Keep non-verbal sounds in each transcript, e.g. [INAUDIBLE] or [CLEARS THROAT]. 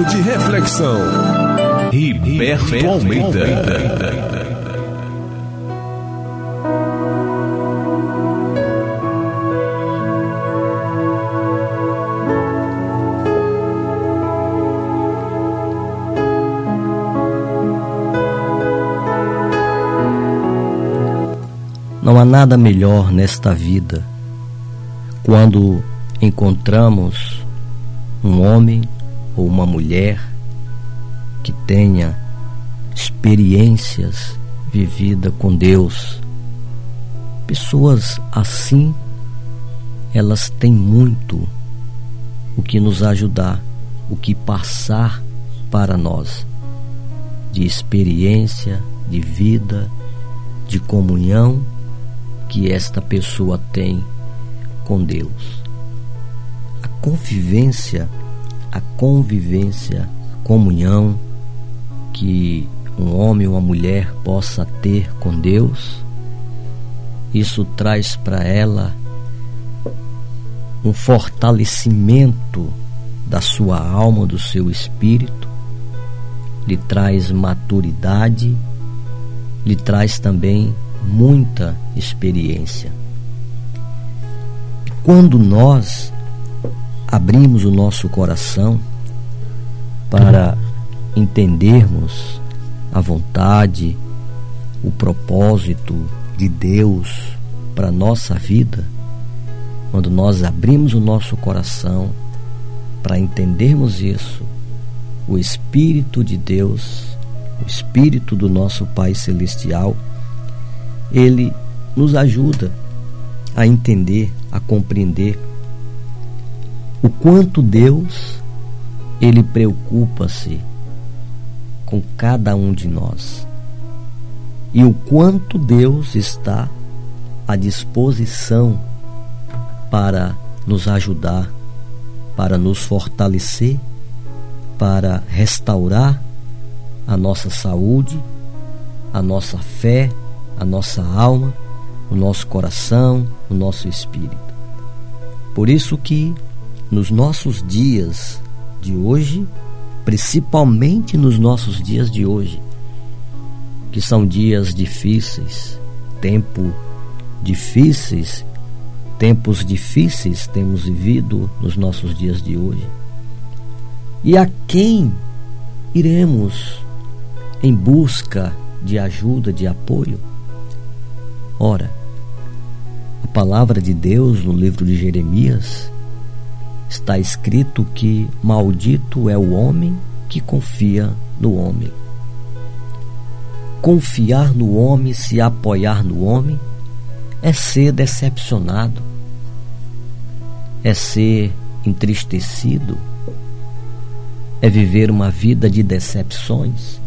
Momento de reflexão. Riberto Almeida. Não há nada melhor nesta vida quando encontramos um homem ou uma mulher que tenha experiências vividas com Deus. Pessoas assim, elas têm muito o que nos ajudar, o que passar para nós de experiência, de vida, de comunhão que esta pessoa tem com Deus convivência, a convivência, a comunhão que um homem ou uma mulher possa ter com Deus, isso traz para ela um fortalecimento da sua alma, do seu espírito, lhe traz maturidade, lhe traz também muita experiência. Quando nós abrimos o nosso coração para entendermos a vontade, o propósito de Deus para nossa vida, quando nós abrimos o nosso coração para entendermos isso, o Espírito de Deus, o Espírito do nosso Pai Celestial, ele nos ajuda a entender, a compreender o quanto Deus ele preocupa-se com cada um de nós e o quanto Deus está à disposição para nos ajudar, para nos fortalecer, para restaurar a nossa saúde, a nossa fé, a nossa alma, o nosso coração, o nosso espírito. Por isso que nos nossos dias de hoje, principalmente nos nossos dias de hoje, que são dias difíceis, tempo difíceis, tempos difíceis temos vivido nos nossos dias de hoje. E a quem iremos em busca de ajuda, de apoio? Ora, a palavra de Deus no livro de Jeremias está escrito que maldito é o homem que confia no homem. Confiar no homem, se apoiar no homem, é ser decepcionado, é ser entristecido, é viver uma vida de decepções.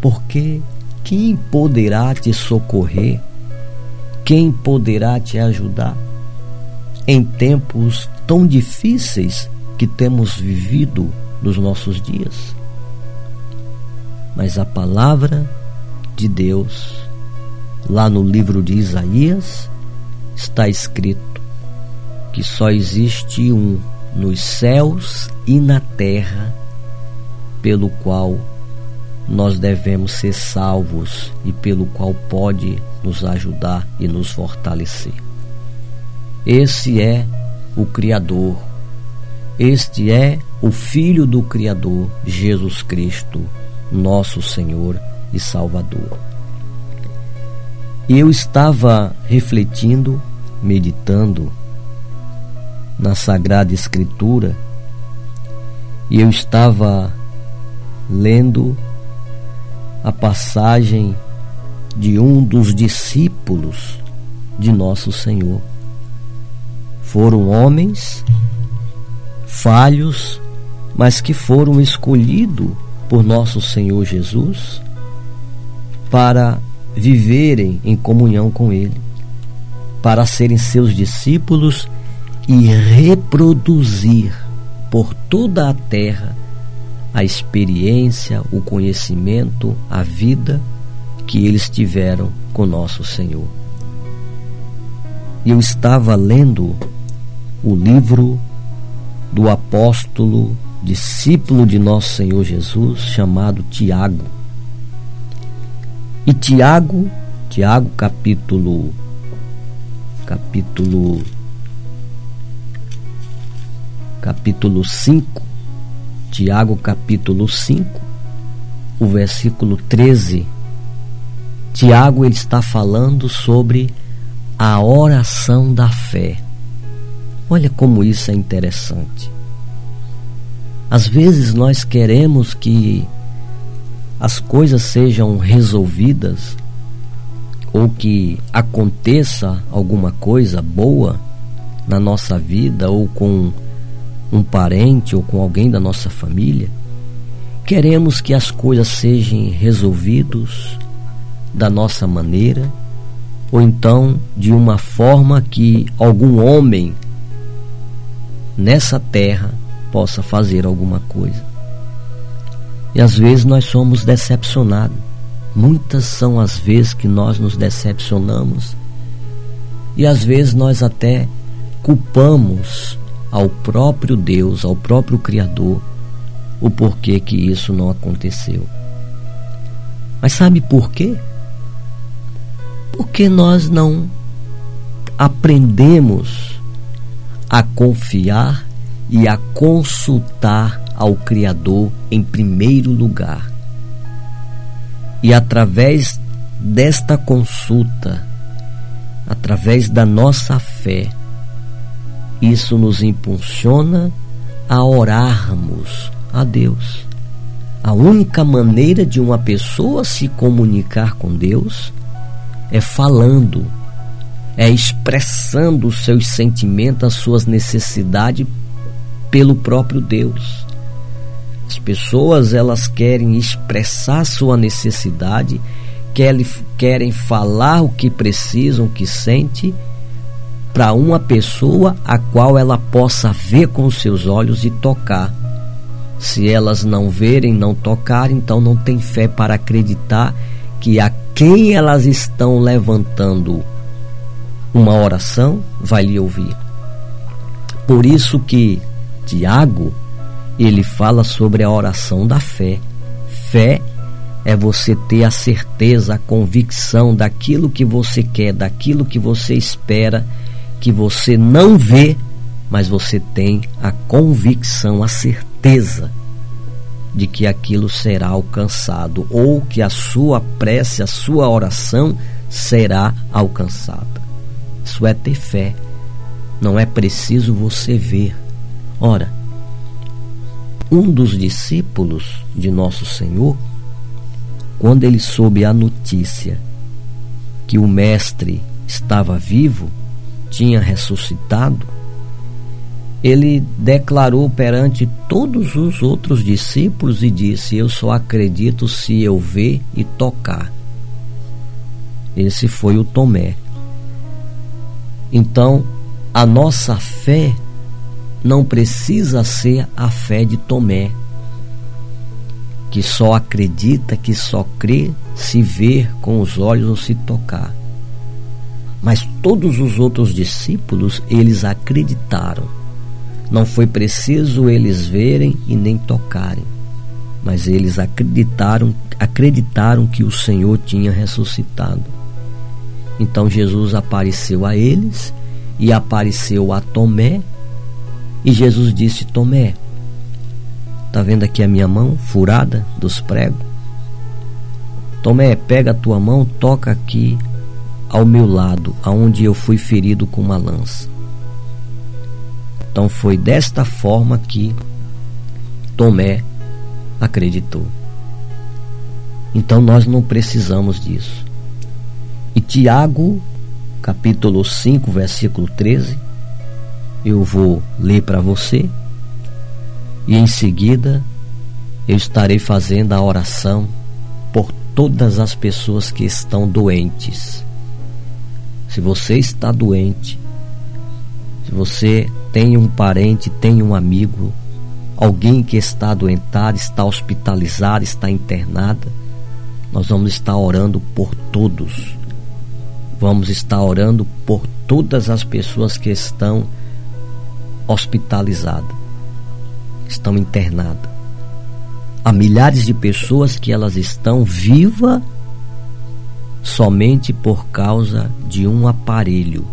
Porque quem poderá te socorrer? Quem poderá te ajudar em tempos tão difíceis que temos vivido nos nossos dias. Mas a palavra de Deus, lá no livro de Isaías, está escrito que só existe um nos céus e na terra, pelo qual nós devemos ser salvos e pelo qual pode nos ajudar e nos fortalecer. Esse é o Criador. Este é o Filho do Criador, Jesus Cristo, nosso Senhor e Salvador. Eu estava refletindo, meditando na Sagrada Escritura e eu estava lendo a passagem de um dos discípulos de nosso Senhor foram homens falhos, mas que foram escolhidos por nosso Senhor Jesus para viverem em comunhão com Ele, para serem seus discípulos e reproduzir por toda a terra a experiência, o conhecimento, a vida que eles tiveram com nosso Senhor. Eu estava lendo o livro do apóstolo discípulo de nosso Senhor Jesus, chamado Tiago. E Tiago, Tiago capítulo capítulo capítulo 5, Tiago capítulo 5, o versículo 13. Tiago ele está falando sobre a oração da fé. Olha como isso é interessante. Às vezes nós queremos que as coisas sejam resolvidas ou que aconteça alguma coisa boa na nossa vida ou com um parente ou com alguém da nossa família, queremos que as coisas sejam resolvidas da nossa maneira ou então de uma forma que algum homem nessa terra possa fazer alguma coisa. E às vezes nós somos decepcionados. Muitas são as vezes que nós nos decepcionamos e às vezes nós até culpamos ao próprio Deus, ao próprio Criador, o porquê que isso não aconteceu. Mas sabe por quê? Porque nós não aprendemos a confiar e a consultar ao Criador em primeiro lugar. E através desta consulta, através da nossa fé, isso nos impulsiona a orarmos a Deus. A única maneira de uma pessoa se comunicar com Deus é falando, é expressando os seus sentimentos, as suas necessidades pelo próprio Deus. As pessoas elas querem expressar sua necessidade, querem, querem falar o que precisam, o que sente para uma pessoa a qual ela possa ver com seus olhos e tocar. Se elas não verem, não tocar, então não tem fé para acreditar que a quem elas estão levantando uma oração vai lhe ouvir. Por isso que Tiago ele fala sobre a oração da fé. Fé é você ter a certeza, a convicção daquilo que você quer, daquilo que você espera que você não vê, mas você tem a convicção, a certeza de que aquilo será alcançado ou que a sua prece, a sua oração será alcançada. Isso é ter fé. Não é preciso você ver. Ora, um dos discípulos de nosso Senhor, quando ele soube a notícia que o mestre estava vivo, tinha ressuscitado, ele declarou perante todos os outros discípulos e disse: Eu só acredito se eu ver e tocar. Esse foi o Tomé. Então, a nossa fé não precisa ser a fé de Tomé, que só acredita, que só crê se ver com os olhos ou se tocar. Mas todos os outros discípulos, eles acreditaram. Não foi preciso eles verem e nem tocarem, mas eles acreditaram, acreditaram que o Senhor tinha ressuscitado. Então Jesus apareceu a eles e apareceu a Tomé, e Jesus disse: Tomé, tá vendo aqui a minha mão furada dos pregos? Tomé, pega a tua mão, toca aqui ao meu lado, aonde eu fui ferido com uma lança. Então foi desta forma que Tomé acreditou. Então nós não precisamos disso. E Tiago, capítulo 5, versículo 13, eu vou ler para você. E em seguida eu estarei fazendo a oração por todas as pessoas que estão doentes se você está doente, se você tem um parente, tem um amigo, alguém que está adoentado, está hospitalizado, está internada, nós vamos estar orando por todos. Vamos estar orando por todas as pessoas que estão hospitalizadas. estão internadas. Há milhares de pessoas que elas estão vivas somente por causa de um aparelho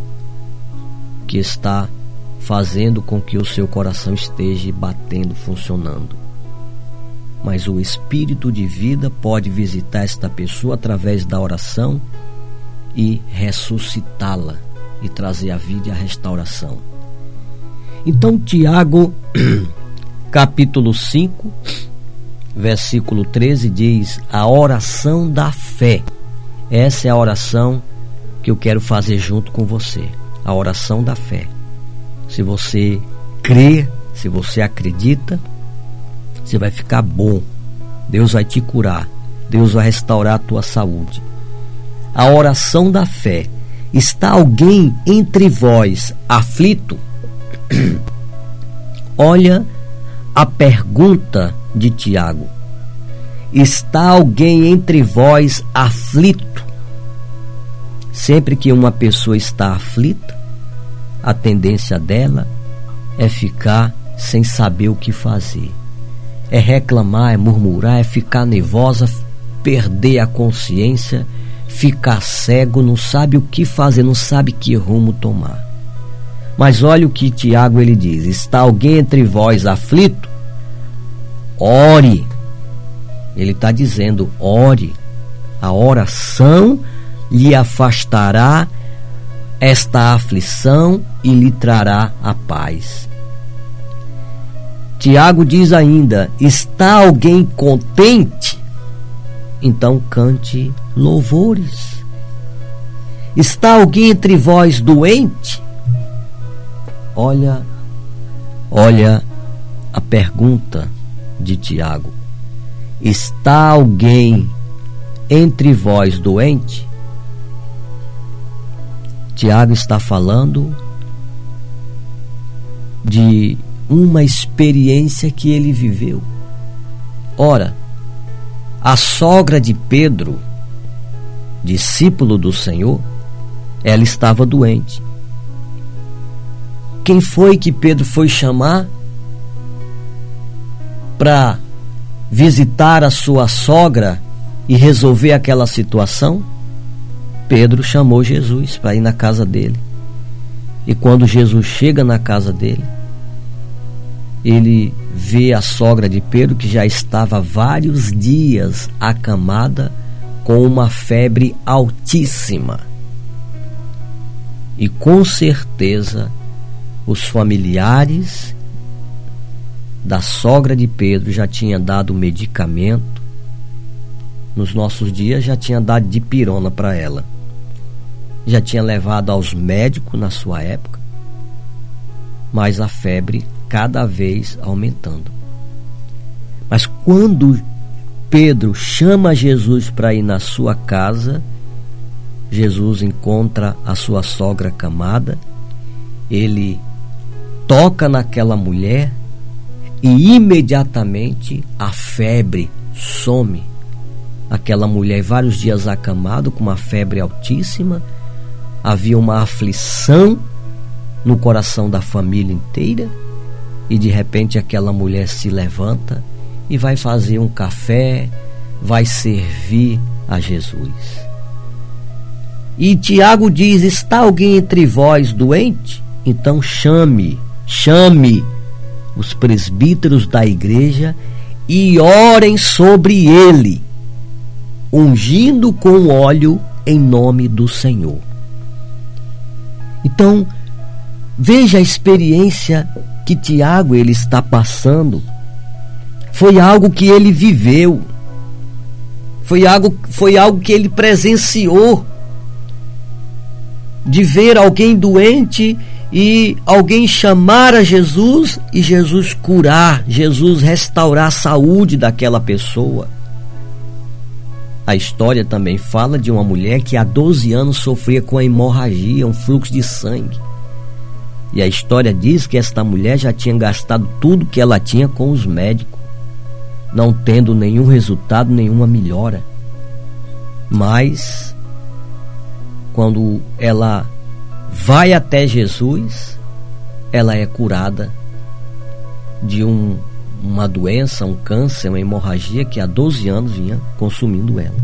que está fazendo com que o seu coração esteja batendo, funcionando. Mas o espírito de vida pode visitar esta pessoa através da oração e ressuscitá-la e trazer a vida e a restauração. Então, Tiago, [CLEARS THROAT] capítulo 5, versículo 13 diz: A oração da fé. Essa é a oração que eu quero fazer junto com você. A oração da fé. Se você crê, se você acredita, você vai ficar bom. Deus vai te curar. Deus vai restaurar a tua saúde. A oração da fé. Está alguém entre vós aflito? [CLEARS THROAT] Olha a pergunta de Tiago. Está alguém entre vós aflito? Sempre que uma pessoa está aflita, a tendência dela é ficar sem saber o que fazer. É reclamar, é murmurar, é ficar nervosa, perder a consciência, ficar cego, não sabe o que fazer, não sabe que rumo tomar. Mas olha o que Tiago ele diz: Está alguém entre vós aflito? Ore. Ele está dizendo: ore. A oração lhe afastará esta aflição e lhe trará a paz. Tiago diz ainda: Está alguém contente? Então cante louvores. Está alguém entre vós doente? Olha, olha a pergunta de Tiago: Está alguém entre vós doente? Tiago está falando de uma experiência que ele viveu. Ora, a sogra de Pedro, discípulo do Senhor, ela estava doente. Quem foi que Pedro foi chamar para visitar a sua sogra e resolver aquela situação? Pedro chamou Jesus para ir na casa dele. E quando Jesus chega na casa dele, ele vê a sogra de Pedro que já estava vários dias acamada com uma febre altíssima. E com certeza os familiares da sogra de Pedro já tinha dado medicamento. Nos nossos dias já tinha dado de pirona para ela já tinha levado aos médicos na sua época, mas a febre cada vez aumentando. Mas quando Pedro chama Jesus para ir na sua casa, Jesus encontra a sua sogra camada, ele toca naquela mulher e imediatamente a febre some. Aquela mulher, vários dias acamado, com uma febre altíssima, havia uma aflição no coração da família inteira e de repente aquela mulher se levanta e vai fazer um café, vai servir a Jesus. E Tiago diz: Está alguém entre vós doente? Então chame, chame os presbíteros da igreja e orem sobre ele, ungindo com óleo em nome do Senhor. Então, veja a experiência que Tiago ele está passando. Foi algo que ele viveu. Foi algo, foi algo que ele presenciou. De ver alguém doente e alguém chamar a Jesus e Jesus curar, Jesus restaurar a saúde daquela pessoa. A história também fala de uma mulher que há 12 anos sofria com a hemorragia, um fluxo de sangue. E a história diz que esta mulher já tinha gastado tudo que ela tinha com os médicos, não tendo nenhum resultado, nenhuma melhora. Mas, quando ela vai até Jesus, ela é curada de um uma doença, um câncer, uma hemorragia que há 12 anos vinha consumindo ela.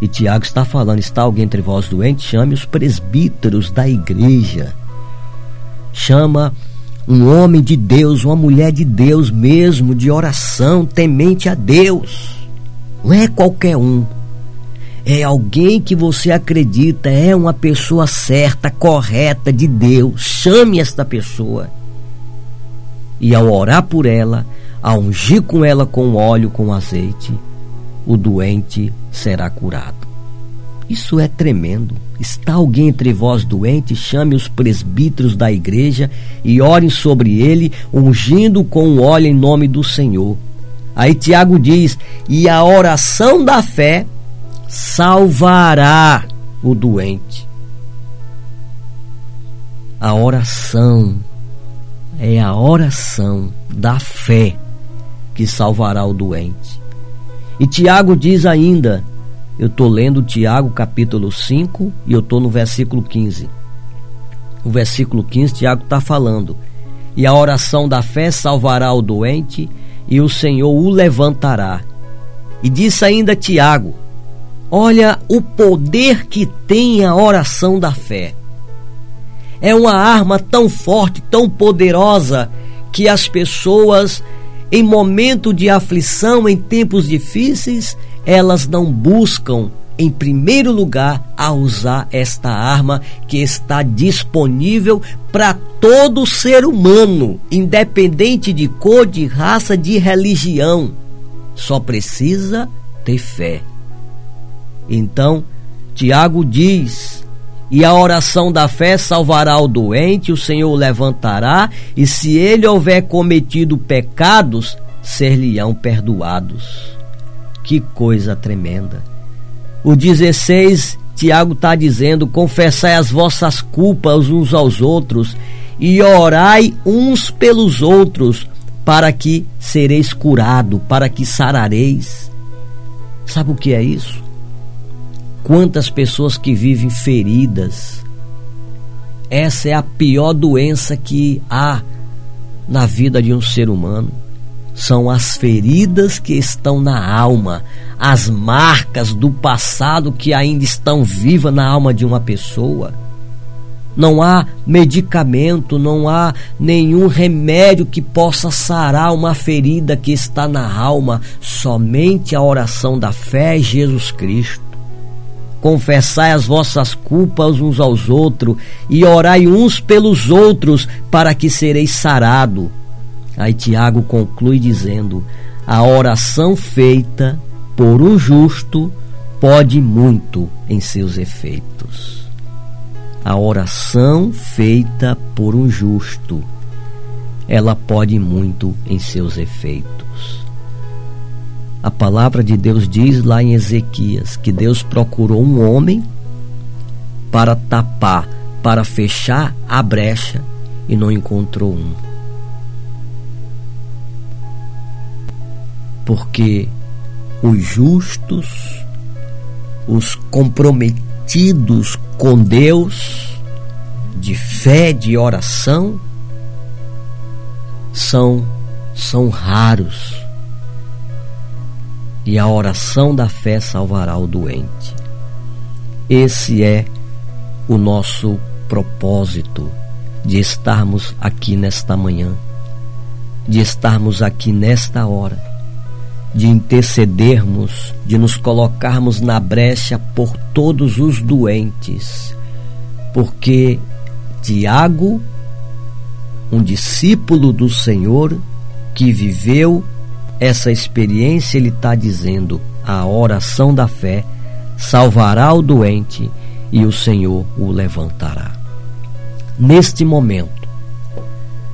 E Tiago está falando: está alguém entre vós doente? Chame os presbíteros da igreja. Chama um homem de Deus, uma mulher de Deus mesmo, de oração, temente a Deus. Não é qualquer um. É alguém que você acredita, é uma pessoa certa, correta de Deus. Chame esta pessoa. E ao orar por ela, a ungir com ela com óleo, com azeite, o doente será curado. Isso é tremendo. Está alguém entre vós doente? Chame os presbíteros da igreja e orem sobre ele, ungindo com óleo em nome do Senhor. Aí Tiago diz: e a oração da fé salvará o doente. A oração é a oração da fé que salvará o doente. E Tiago diz ainda: eu estou lendo Tiago capítulo 5 e eu estou no versículo 15. O versículo 15, Tiago está falando: E a oração da fé salvará o doente, e o Senhor o levantará. E disse ainda Tiago: Olha o poder que tem a oração da fé. É uma arma tão forte, tão poderosa, que as pessoas, em momento de aflição, em tempos difíceis, elas não buscam em primeiro lugar a usar esta arma que está disponível para todo ser humano, independente de cor, de raça, de religião. Só precisa ter fé. Então, Tiago diz: E a oração da fé salvará o doente, o Senhor o levantará, e se ele houver cometido pecados, ser-lhe-ão perdoados. Que coisa tremenda. O 16, Tiago está dizendo: confessai as vossas culpas uns aos outros e orai uns pelos outros, para que sereis curado, para que sarareis. Sabe o que é isso? Quantas pessoas que vivem feridas. Essa é a pior doença que há na vida de um ser humano são as feridas que estão na alma, as marcas do passado que ainda estão vivas na alma de uma pessoa. Não há medicamento, não há nenhum remédio que possa sarar uma ferida que está na alma, somente a oração da fé em Jesus Cristo. Confessai as vossas culpas uns aos outros e orai uns pelos outros para que sereis sarados Aí Tiago conclui dizendo: a oração feita por um justo pode muito em seus efeitos. A oração feita por um justo, ela pode muito em seus efeitos. A palavra de Deus diz lá em Ezequias que Deus procurou um homem para tapar, para fechar a brecha e não encontrou um. Porque os justos, os comprometidos com Deus, de fé, de oração, são são raros. E a oração da fé salvará o doente. Esse é o nosso propósito de estarmos aqui nesta manhã, de estarmos aqui nesta hora de intercedermos, de nos colocarmos na brecha por todos os doentes, porque Tiago, um discípulo do Senhor que viveu essa experiência, ele está dizendo: a oração da fé salvará o doente e o Senhor o levantará. Neste momento,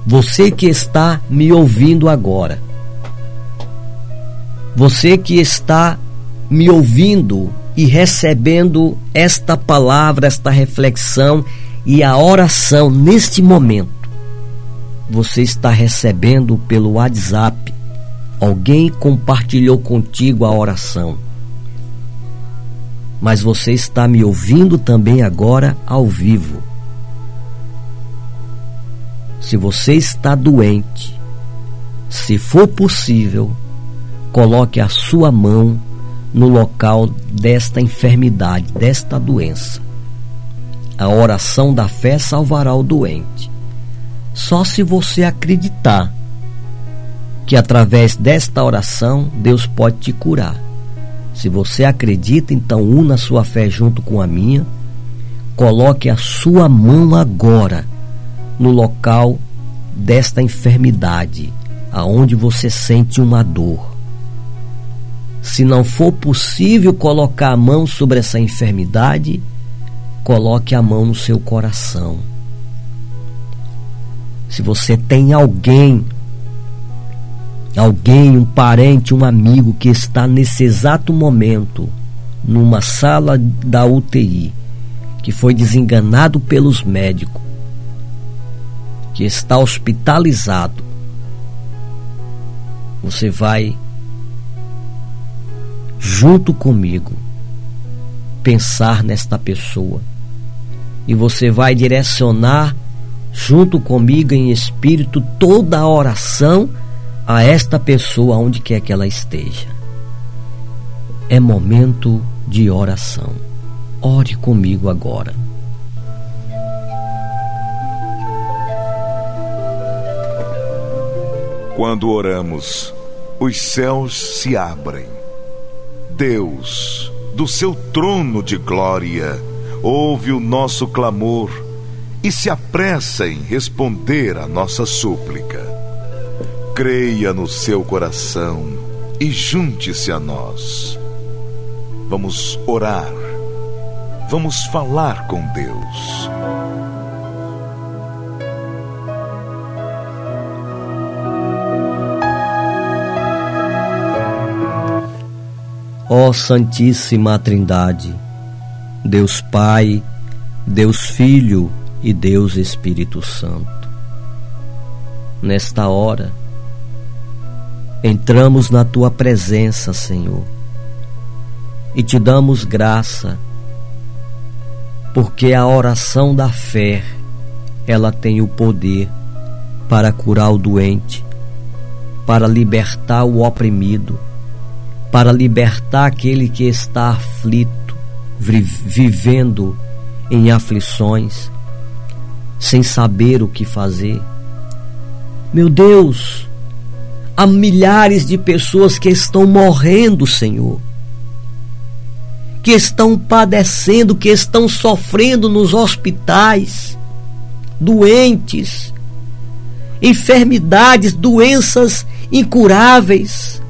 você que está me ouvindo agora, você que está me ouvindo e recebendo esta palavra, esta reflexão e a oração neste momento, você está recebendo pelo WhatsApp. Alguém compartilhou contigo a oração. Mas você está me ouvindo também agora ao vivo. Se você está doente, Se for possível, coloque a sua mão no local desta enfermidade, desta doença. A oração da fé salvará o doente. Só se você acreditar que através desta oração Deus pode te curar. Se você acredita, então una sua fé junto com a minha. Coloque a sua mão agora no local desta enfermidade, aonde você sente uma dor. Se não for possível colocar a mão sobre essa enfermidade, coloque a mão no seu coração. Se você tem alguém, alguém, um parente, um amigo que está nesse exato momento numa sala da UTI, que foi desenganado pelos médicos, que está hospitalizado, você vai junto comigo pensar nesta pessoa e você vai direcionar junto comigo em espírito toda a oração a esta pessoa onde quer que ela esteja. É momento de oração. Ore comigo agora. Quando oramos, os céus se abrem. Deus, do seu trono de glória, ouve o nosso clamor e se apressa em responder a nossa súplica. Creia no seu coração e junte-se a nós. Vamos orar. Vamos falar com Deus. Ó Santíssima Trindade, Deus Pai, Deus Filho e Deus Espírito Santo. Nesta hora, entramos na tua presença, Senhor, e te damos graça, porque a oração da fé, ela tem o poder para curar o doente, para libertar o oprimido para libertar aquele que está aflito, vivendo em aflições, sem saber o que fazer. Meu Deus, há milhares de pessoas que estão morrendo, Senhor, que estão padecendo, que estão sofrendo nos hospitais, doentes, enfermidades, doenças incuráveis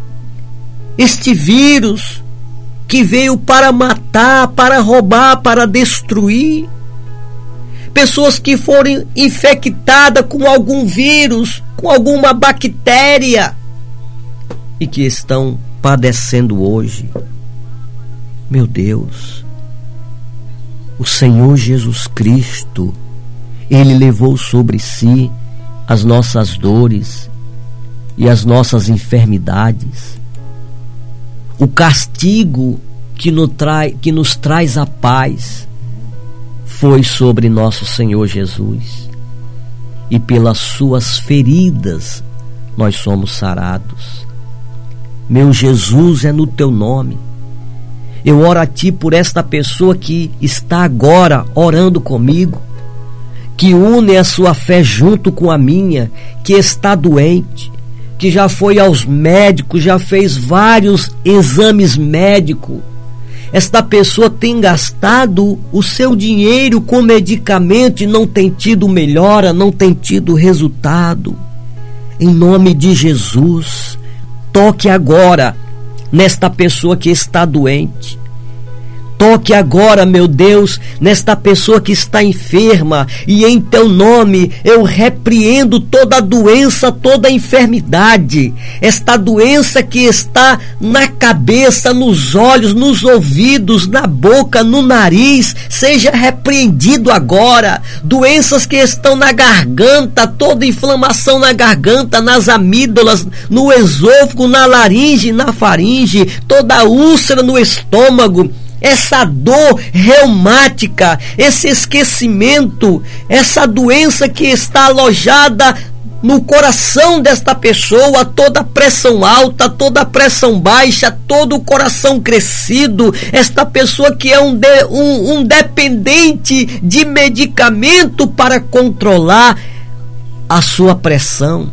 este vírus que veio para matar, para roubar, para destruir. Pessoas que foram infectadas com algum vírus, com alguma bactéria e que estão padecendo hoje. Meu Deus, o Senhor Jesus Cristo, Ele levou sobre si as nossas dores e as nossas enfermidades o castigo que nos, trai, que nos traz a paz foi sobre nosso Senhor Jesus. E pelas suas feridas nós somos sarados. Meu Jesus é no teu nome. Eu oro a ti por esta pessoa que está agora orando comigo, que une a sua fé junto com a minha, que está doente, que já foi aos médicos, já fez vários exames médicos. Esta pessoa tem gastado o seu dinheiro com medicamento e não tem tido melhora, não tem tido resultado. Em nome de Jesus, toque agora nesta pessoa que está doente. Toque agora, meu Deus, nesta pessoa que está enferma, e em teu nome eu repreendo toda doença, toda enfermidade. Esta doença que está na cabeça, nos olhos, nos ouvidos, na boca, no nariz, seja repreendido agora. Doenças que estão na garganta, toda inflamação na garganta, nas amígdalas, no esôfago, na laringe, na faringe, toda úlcera no estômago essa dor reumática, esse esquecimento, essa doença que está alojada no coração desta pessoa toda pressão alta, toda pressão baixa, todo o coração crescido, esta pessoa que é um, de, um, um dependente de medicamento para controlar a sua pressão,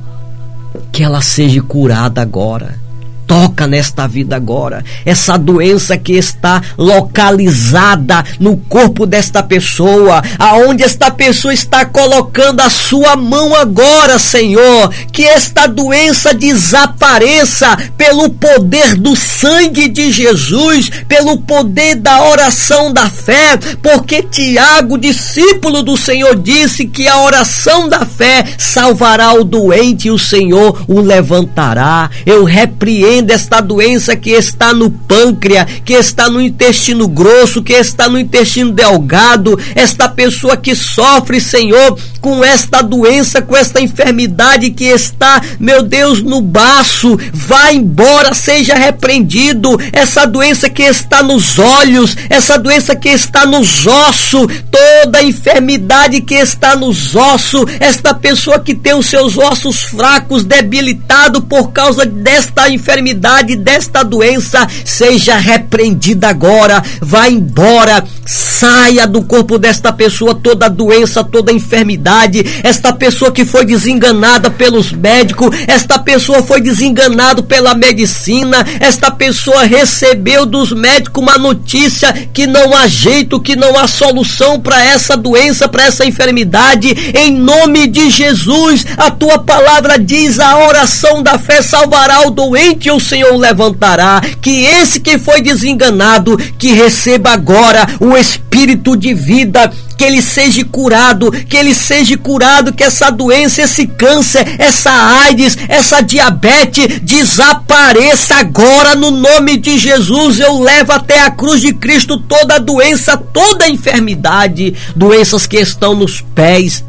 que ela seja curada agora toca nesta vida agora. Essa doença que está localizada no corpo desta pessoa, aonde esta pessoa está colocando a sua mão agora, Senhor, que esta doença desapareça pelo poder do sangue de Jesus, pelo poder da oração da fé, porque Tiago, discípulo do Senhor, disse que a oração da fé salvará o doente e o Senhor o levantará. Eu repreendo desta doença que está no pâncreas, que está no intestino grosso, que está no intestino delgado, esta pessoa que sofre, Senhor, com esta doença, com esta enfermidade que está, meu Deus, no baço, vá embora, seja repreendido. Essa doença que está nos olhos, essa doença que está nos ossos, toda enfermidade que está nos ossos, esta pessoa que tem os seus ossos fracos, debilitados por causa desta enfermidade, desta doença, seja repreendida agora, vá embora, saia do corpo desta pessoa toda doença, toda enfermidade esta pessoa que foi desenganada pelos médicos, esta pessoa foi desenganada pela medicina, esta pessoa recebeu dos médicos uma notícia que não há jeito, que não há solução para essa doença, para essa enfermidade. Em nome de Jesus, a tua palavra diz: a oração da fé salvará o doente o Senhor levantará. Que esse que foi desenganado, que receba agora o espírito de vida que ele seja curado, que ele seja curado, que essa doença, esse câncer, essa AIDS, essa diabetes desapareça agora no nome de Jesus. Eu levo até a cruz de Cristo toda doença, toda enfermidade, doenças que estão nos pés,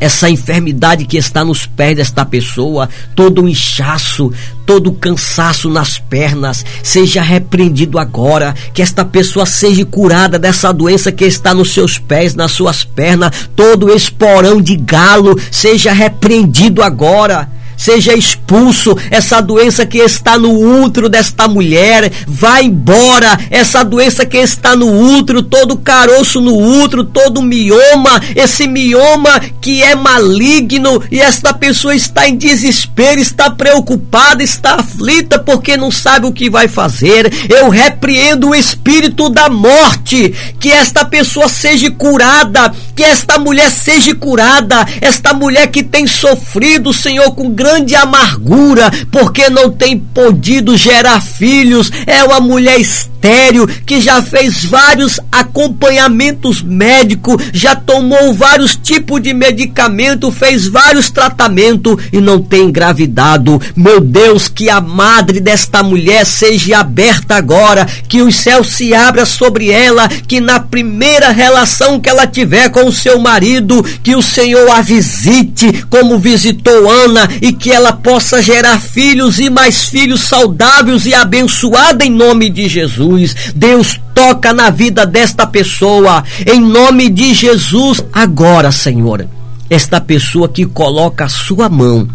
essa enfermidade que está nos pés desta pessoa, todo o inchaço, todo o cansaço nas pernas, seja repreendido agora, que esta pessoa seja curada dessa doença que está nos seus pés, nas suas pernas, todo esporão de galo seja repreendido agora seja expulso essa doença que está no útero desta mulher, vá embora essa doença que está no útero, todo caroço no útero, todo mioma, esse mioma que é maligno e esta pessoa está em desespero, está preocupada, está aflita porque não sabe o que vai fazer. Eu repreendo o espírito da morte, que esta pessoa seja curada, que esta mulher seja curada, esta mulher que tem sofrido, Senhor, com grande grande amargura, porque não tem podido gerar filhos. É uma mulher estéril que já fez vários acompanhamentos médicos, já tomou vários tipos de medicamento, fez vários tratamentos e não tem engravidado. Meu Deus, que a madre desta mulher seja aberta agora, que os céus se abra sobre ela, que na primeira relação que ela tiver com o seu marido, que o Senhor a visite como visitou Ana e que ela possa gerar filhos e mais filhos saudáveis e abençoados em nome de Jesus. Deus toca na vida desta pessoa em nome de Jesus agora, Senhor. Esta pessoa que coloca a sua mão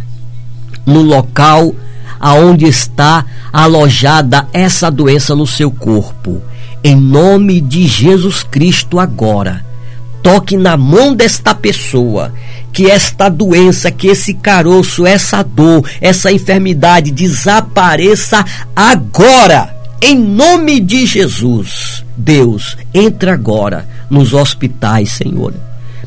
no local aonde está alojada essa doença no seu corpo. Em nome de Jesus Cristo agora toque na mão desta pessoa, que esta doença, que esse caroço, essa dor, essa enfermidade desapareça agora. Em nome de Jesus, Deus, entra agora nos hospitais, Senhor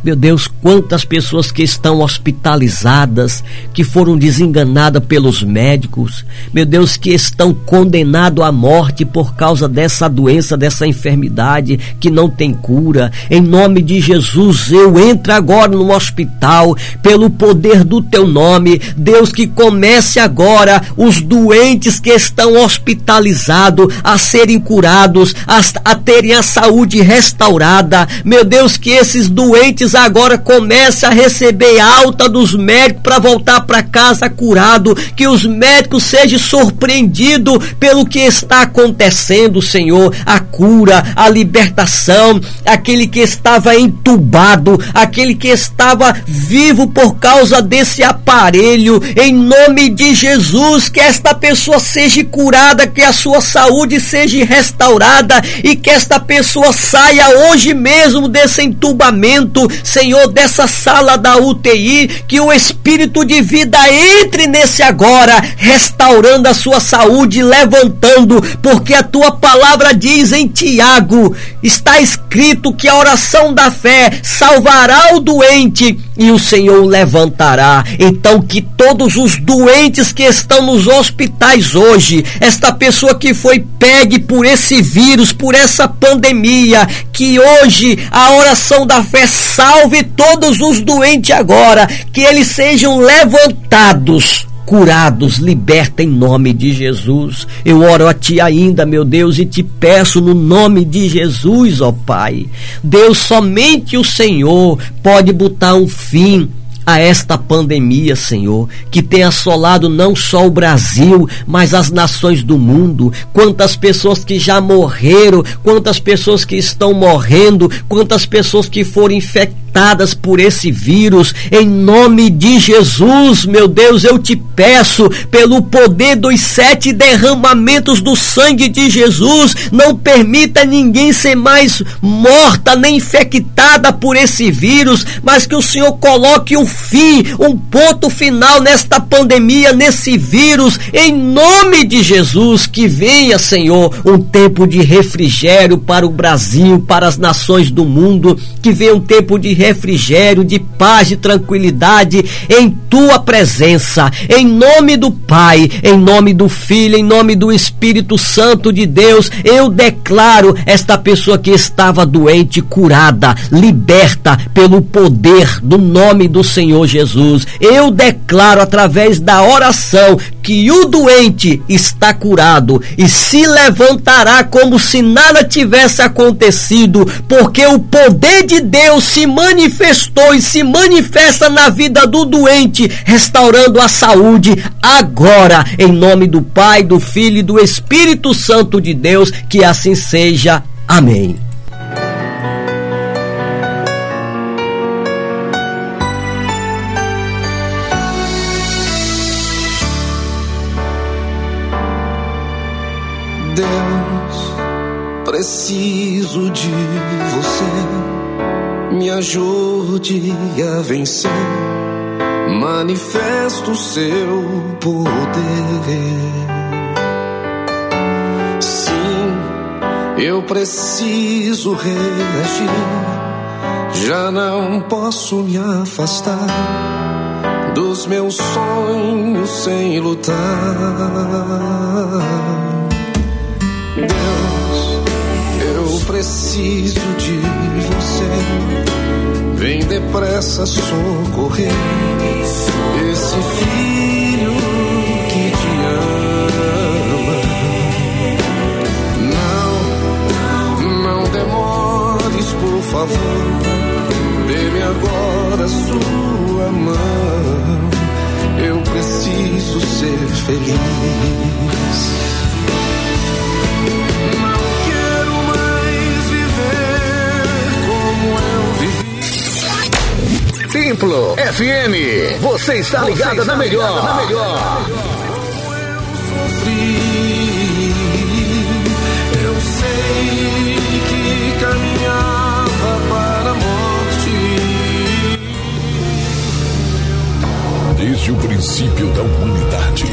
meu Deus, quantas pessoas que estão hospitalizadas, que foram desenganadas pelos médicos, meu Deus, que estão condenados à morte por causa dessa doença, dessa enfermidade que não tem cura. Em nome de Jesus, eu entro agora no hospital, pelo poder do teu nome. Deus, que comece agora os doentes que estão hospitalizados a serem curados, a, a terem a saúde restaurada. Meu Deus, que esses doentes agora comece a receber alta dos médicos para voltar para casa curado, que os médicos sejam surpreendidos pelo que está acontecendo, Senhor, a cura, a libertação, aquele que estava entubado, aquele que estava vivo por causa desse aparelho, em nome de Jesus, que esta pessoa seja curada, que a sua saúde seja restaurada e que esta pessoa saia hoje mesmo desse entubamento, Senhor, dessa sala da UTI, que o espírito de vida entre nesse agora, restaurando a sua saúde, levantando, porque a tua palavra diz em Tiago, está escrito que a oração da fé salvará o doente e o Senhor o levantará. Então que todos os doentes que estão nos hospitais hoje, esta pessoa que foi pegue por esse vírus, por essa pandemia, que hoje a oração da fé salve todos os doentes agora, que eles sejam levantados curados, liberta em nome de Jesus. Eu oro a Ti ainda, meu Deus, e te peço no nome de Jesus, ó Pai. Deus, somente o Senhor pode botar um fim a esta pandemia, Senhor, que tem assolado não só o Brasil, mas as nações do mundo. Quantas pessoas que já morreram, quantas pessoas que estão morrendo, quantas pessoas que foram infectadas afetadas por esse vírus. Em nome de Jesus, meu Deus, eu te peço, pelo poder dos sete derramamentos do sangue de Jesus, não permita ninguém ser mais morta nem infectada por esse vírus, mas que o Senhor coloque um fim, um ponto final nesta pandemia, nesse vírus, em nome de Jesus, que venha, Senhor, um tempo de refrigério para o Brasil, para as nações do mundo, que venha um tempo de refrigério, de paz, de tranquilidade em tua presença. Em nome do Pai, em nome do Filho, em nome do Espírito Santo de Deus, eu declaro esta pessoa que estava doente curada, liberta pelo poder do nome do Senhor Jesus. Eu declaro através da oração que o doente está curado e se levantará como se nada tivesse acontecido, porque o poder de Deus se manifestou e se manifesta na vida do doente, restaurando a saúde agora, em nome do Pai, do Filho e do Espírito Santo de Deus, que assim seja. Amém. Preciso de você. Me ajude a vencer. Manifesta o seu poder. Sim, eu preciso reagir. Já não posso me afastar dos meus sonhos sem lutar. Preciso de você. Vem depressa socorrer esse filho que te ama. Não, não demores, por favor. Dê-me agora sua mão. Eu preciso ser feliz. Templo FM. Você está ligado na melhor. Na melhor. Desde o princípio da humanidade,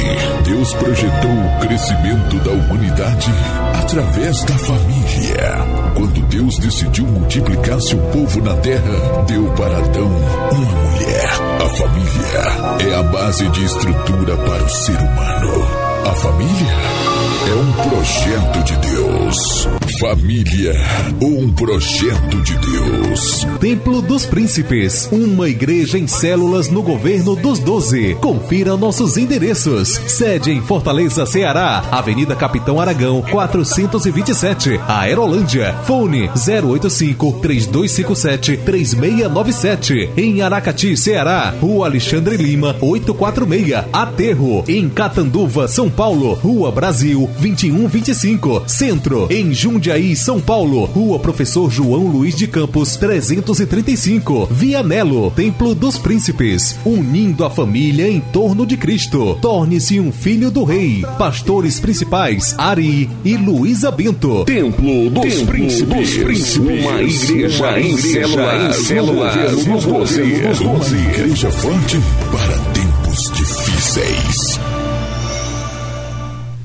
Deus projetou o crescimento da humanidade através da família. Quando Deus decidiu multiplicar seu povo na terra, deu para Adão uma mulher. A família é a base de estrutura para o ser humano. A família é um projeto de Deus. Família, um projeto de Deus. Templo dos Príncipes, uma igreja em células no governo dos doze. Confira nossos endereços. Sede em Fortaleza, Ceará, Avenida Capitão Aragão, 427, Aerolândia. Fone 085 3257 3697. Em Aracati, Ceará, Rua Alexandre Lima, 846, Aterro. Em Catanduva, São Paulo, Rua Brasil, 2125. Centro, em Jundiaí, São Paulo, Rua Professor João Luiz de Campos, 335. Vianelo, Templo dos Príncipes, unindo a família em torno de Cristo. Torne-se um filho do rei. Pastores principais, Ari e Luísa Bento. Templo dos Templo Príncipes. dos Príncipes. Uma igreja Uma em igreja células. em células. Dos doze. Uma igreja forte para tempos difíceis.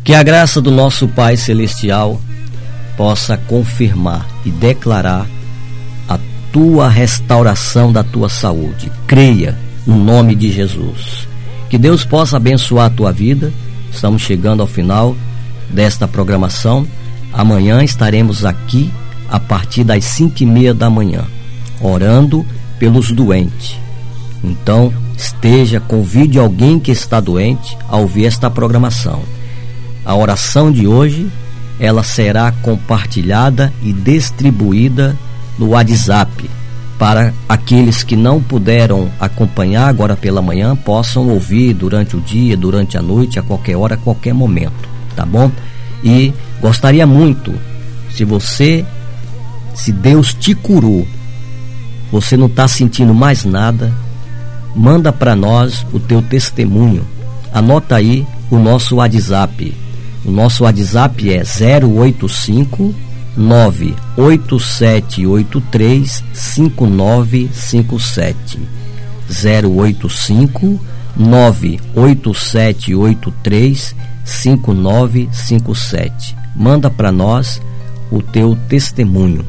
Que a graça do nosso Pai Celestial possa confirmar e declarar a tua restauração da tua saúde. Creia no nome de Jesus. Que Deus possa abençoar a tua vida. Estamos chegando ao final desta programação. Amanhã estaremos aqui a partir das cinco e meia da manhã, orando pelos doentes. Então, esteja, convide alguém que está doente a ouvir esta programação. A oração de hoje, ela será compartilhada e distribuída no WhatsApp para aqueles que não puderam acompanhar agora pela manhã possam ouvir durante o dia, durante a noite, a qualquer hora, a qualquer momento, tá bom? E gostaria muito, se você, se Deus te curou, você não está sentindo mais nada, manda para nós o teu testemunho. Anota aí o nosso WhatsApp. O nosso WhatsApp é 085 98783 5957. 085 98783 5957. Manda para nós o teu testemunho.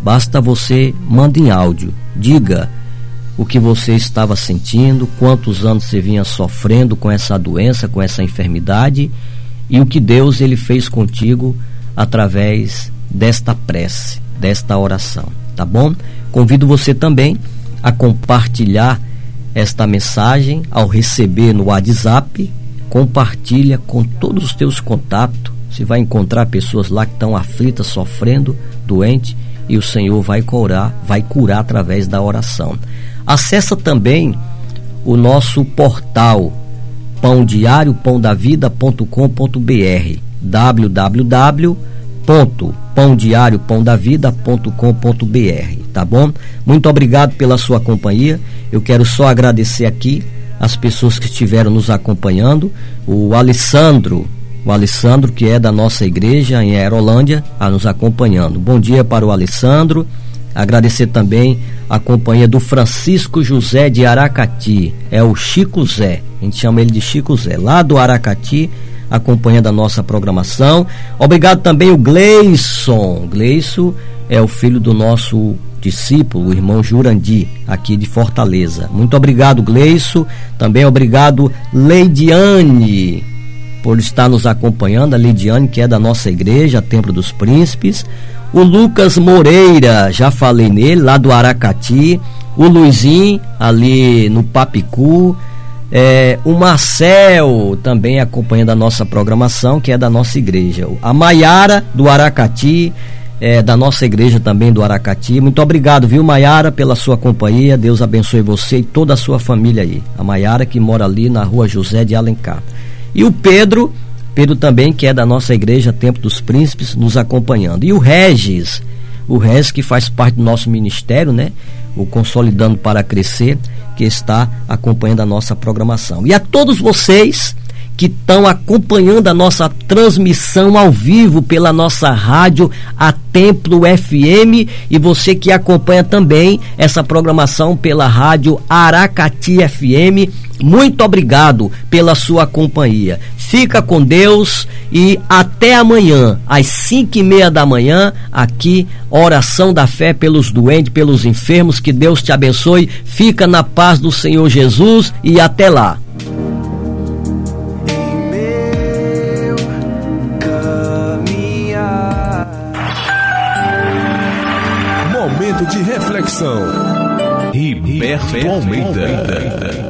Basta você manda em áudio. Diga o que você estava sentindo, quantos anos você vinha sofrendo com essa doença, com essa enfermidade e o que Deus ele fez contigo através desta prece, desta oração, tá bom? Convido você também a compartilhar esta mensagem ao receber no WhatsApp, compartilha com todos os teus contatos. Você vai encontrar pessoas lá que estão aflitas, sofrendo, doente, e o Senhor vai curar, vai curar através da oração. Acessa também o nosso portal pãodiariopãodavida.com.br www.pãodiariopãodavida.com.br tá bom? Muito obrigado pela sua companhia. Eu quero só agradecer aqui as pessoas que estiveram nos acompanhando, o Alessandro, o Alessandro que é da nossa igreja em Aerolândia, a nos acompanhando. Bom dia para o Alessandro. Agradecer também a companhia do Francisco José de Aracati, é o Chico Zé, a gente chama ele de Chico Zé, lá do Aracati, acompanhando a nossa programação. Obrigado também o Gleison, Gleison é o filho do nosso discípulo, o irmão Jurandi, aqui de Fortaleza. Muito obrigado, Gleison. Também obrigado, Leidiane, por estar nos acompanhando, a Leidiane, que é da nossa igreja, Templo dos Príncipes. O Lucas Moreira, já falei nele, lá do Aracati. O Luizinho, ali no Papicu. É, o Marcel, também acompanhando a nossa programação, que é da nossa igreja. A Maiara, do Aracati, é, da nossa igreja também do Aracati. Muito obrigado, viu, Maiara, pela sua companhia. Deus abençoe você e toda a sua família aí. A Maiara, que mora ali na rua José de Alencar. E o Pedro, Pedro também, que é da nossa igreja Tempo dos Príncipes, nos acompanhando. E o Regis, o Regis que faz parte do nosso ministério, né? O Consolidando para Crescer, que está acompanhando a nossa programação. E a todos vocês que estão acompanhando a nossa transmissão ao vivo pela nossa rádio a Templo FM e você que acompanha também essa programação pela rádio Aracati FM. Muito obrigado pela sua companhia. Fica com Deus e até amanhã, às cinco e meia da manhã, aqui, oração da fé pelos doentes, pelos enfermos. Que Deus te abençoe. Fica na paz do Senhor Jesus e até lá. Momento de reflexão. Riberto Almeida.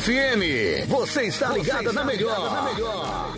FM. Você está ligado na melhor.